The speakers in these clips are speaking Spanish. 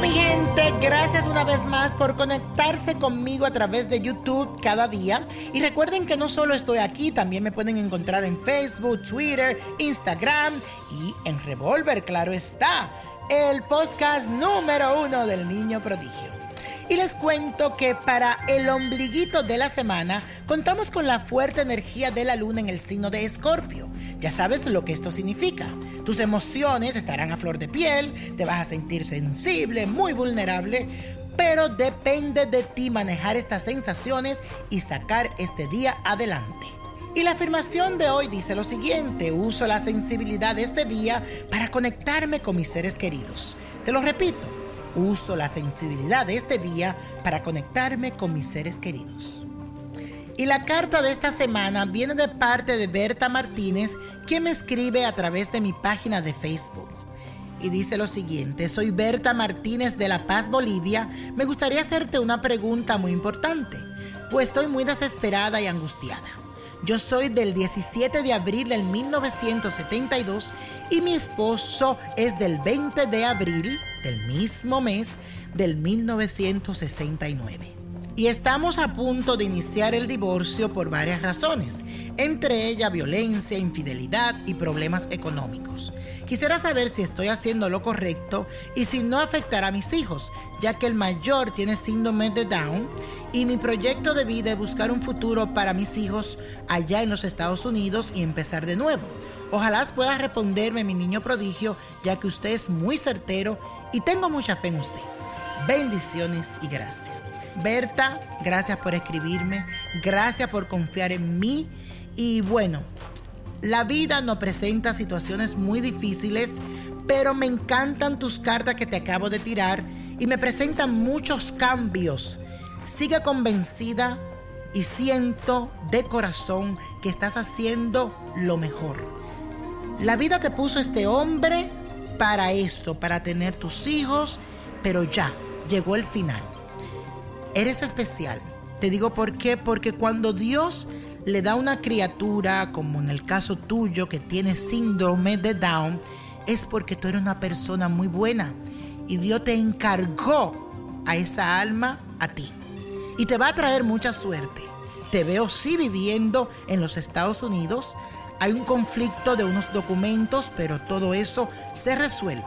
Mi gente, gracias una vez más por conectarse conmigo a través de YouTube cada día. Y recuerden que no solo estoy aquí, también me pueden encontrar en Facebook, Twitter, Instagram y en Revolver, claro está, el podcast número uno del niño prodigio. Y les cuento que para el ombliguito de la semana contamos con la fuerte energía de la luna en el signo de Escorpio. Ya sabes lo que esto significa. Tus emociones estarán a flor de piel, te vas a sentir sensible, muy vulnerable, pero depende de ti manejar estas sensaciones y sacar este día adelante. Y la afirmación de hoy dice lo siguiente, uso la sensibilidad de este día para conectarme con mis seres queridos. Te lo repito, uso la sensibilidad de este día para conectarme con mis seres queridos. Y la carta de esta semana viene de parte de Berta Martínez, que me escribe a través de mi página de Facebook. Y dice lo siguiente, soy Berta Martínez de La Paz, Bolivia. Me gustaría hacerte una pregunta muy importante, pues estoy muy desesperada y angustiada. Yo soy del 17 de abril del 1972 y mi esposo es del 20 de abril del mismo mes del 1969. Y estamos a punto de iniciar el divorcio por varias razones, entre ellas violencia, infidelidad y problemas económicos. Quisiera saber si estoy haciendo lo correcto y si no afectará a mis hijos, ya que el mayor tiene síndrome de Down y mi proyecto de vida es buscar un futuro para mis hijos allá en los Estados Unidos y empezar de nuevo. Ojalá pueda responderme mi niño prodigio, ya que usted es muy certero y tengo mucha fe en usted. Bendiciones y gracias. Berta, gracias por escribirme, gracias por confiar en mí y bueno, la vida nos presenta situaciones muy difíciles, pero me encantan tus cartas que te acabo de tirar y me presentan muchos cambios. Sigue convencida y siento de corazón que estás haciendo lo mejor. La vida te puso este hombre para eso, para tener tus hijos, pero ya llegó el final. Eres especial. Te digo por qué, porque cuando Dios le da una criatura, como en el caso tuyo que tiene síndrome de Down, es porque tú eres una persona muy buena y Dios te encargó a esa alma a ti. Y te va a traer mucha suerte. Te veo sí viviendo en los Estados Unidos. Hay un conflicto de unos documentos, pero todo eso se resuelve.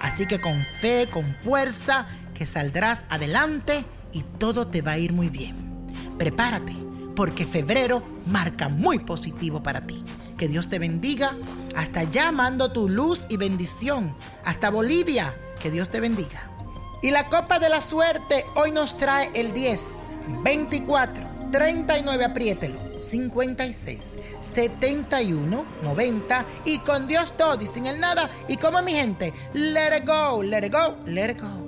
Así que con fe, con fuerza, que saldrás adelante y todo te va a ir muy bien. Prepárate, porque febrero marca muy positivo para ti. Que Dios te bendiga. Hasta allá mando tu luz y bendición. Hasta Bolivia. Que Dios te bendiga. Y la copa de la suerte hoy nos trae el 10, 24, 39, apriételo, 56, 71, 90 y con Dios todo y sin el nada. Y como mi gente, let it go, let it go, let it go.